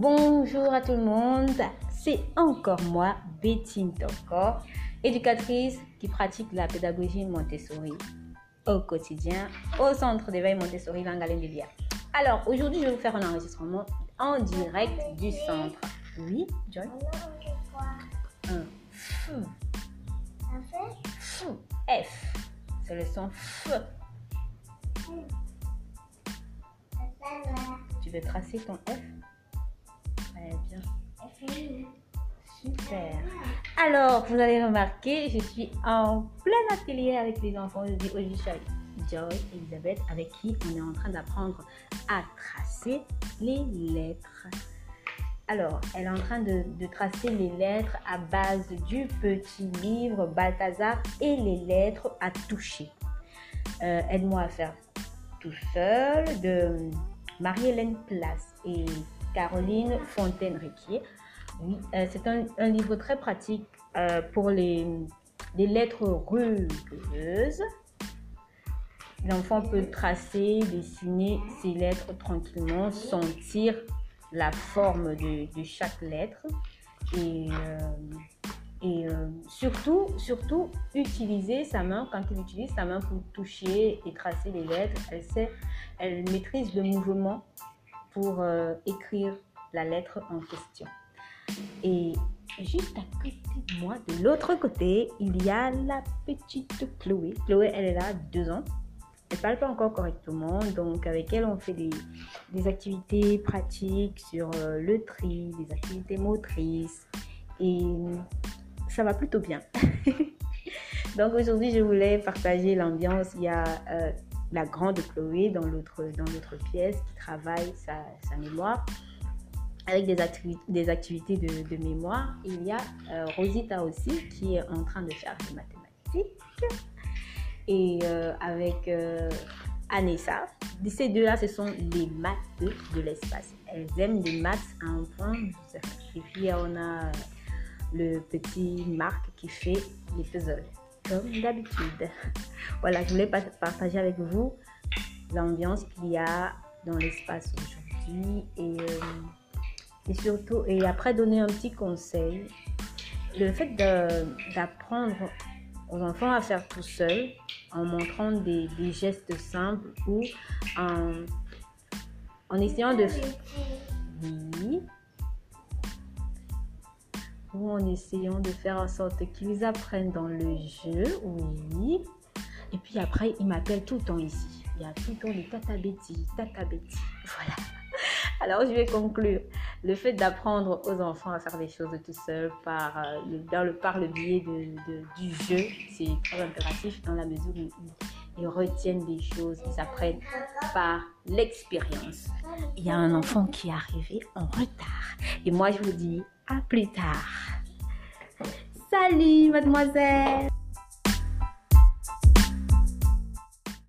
Bonjour à tout le monde, c'est encore moi, Betty Toko, éducatrice qui pratique la pédagogie Montessori au quotidien au centre d'éveil Montessori Langalendilia. Alors aujourd'hui, je vais vous faire un enregistrement en direct du centre. Oui, Joy? Un F. F. F. C'est le son F. Tu veux tracer ton F? Bien. Super. Alors, vous allez remarquer, je suis en plein atelier avec les enfants. Je dis aujourd'hui, Joy et Elisabeth, avec qui on est en train d'apprendre à tracer les lettres. Alors, elle est en train de, tracer les lettres à base du petit livre Balthazar et les lettres à toucher. Euh, aide-moi à faire tout seul de Marie-Hélène Place et Caroline Fontaine-Riquier. Oui, euh, c'est un, livre très pratique euh, pour les, les lettres rugueuses. L'enfant peut tracer, dessiner ses lettres tranquillement, sentir la forme de, chaque lettre et, euh, et surtout, surtout utiliser sa main quand il utilise sa main pour toucher et tracer les lettres. Elle sait, elle maîtrise le mouvement pour euh, écrire la lettre en question. Et juste à côté de moi, de l'autre côté, il y a la petite Chloé. Chloé, elle est là, deux ans. Elle parle pas encore correctement, donc avec elle, on fait des, activités pratiques sur euh, le tri, des activités motrices, et ça va plutôt bien. donc aujourd'hui, je voulais partager l'ambiance. Il y a euh, la grande Chloé dans l'autre dans l'autre pièce qui travaille sa, mémoire avec des, activités, des activités de, de, mémoire. Il y a euh, Rosita aussi qui est en train de faire des mathématiques. Et euh, avec euh, Anessa. Ces deux-là, ce sont les maths de l'espace. Elles aiment les maths à un point. Et puis, on a le petit Marc qui fait les puzzles d'habitude. Voilà, je voulais partager avec vous l'ambiance qu'il y a dans l'espace aujourd'hui et, euh, et, surtout, et après donner un petit conseil, le fait d'apprendre aux enfants à faire tout seul en montrant des, des gestes simples ou en, en essayant de... en essayant de faire en sorte qu'ils apprennent dans le jeu, oui. Et puis après, ils m'appellent tout le temps ici. Il y a tout le temps des Tata Betty, Tata. Voilà. Alors, je vais conclure. Le fait d'apprendre aux enfants à faire des choses tout seuls par, euh, le, par le biais de, du jeu, c'est très impératif dans la mesure où ils retiennent des choses, ils apprennent par l'expérience. Il y a un enfant qui est arrivé en retard. Et moi, je vous dis à plus tard. Salut, mademoiselle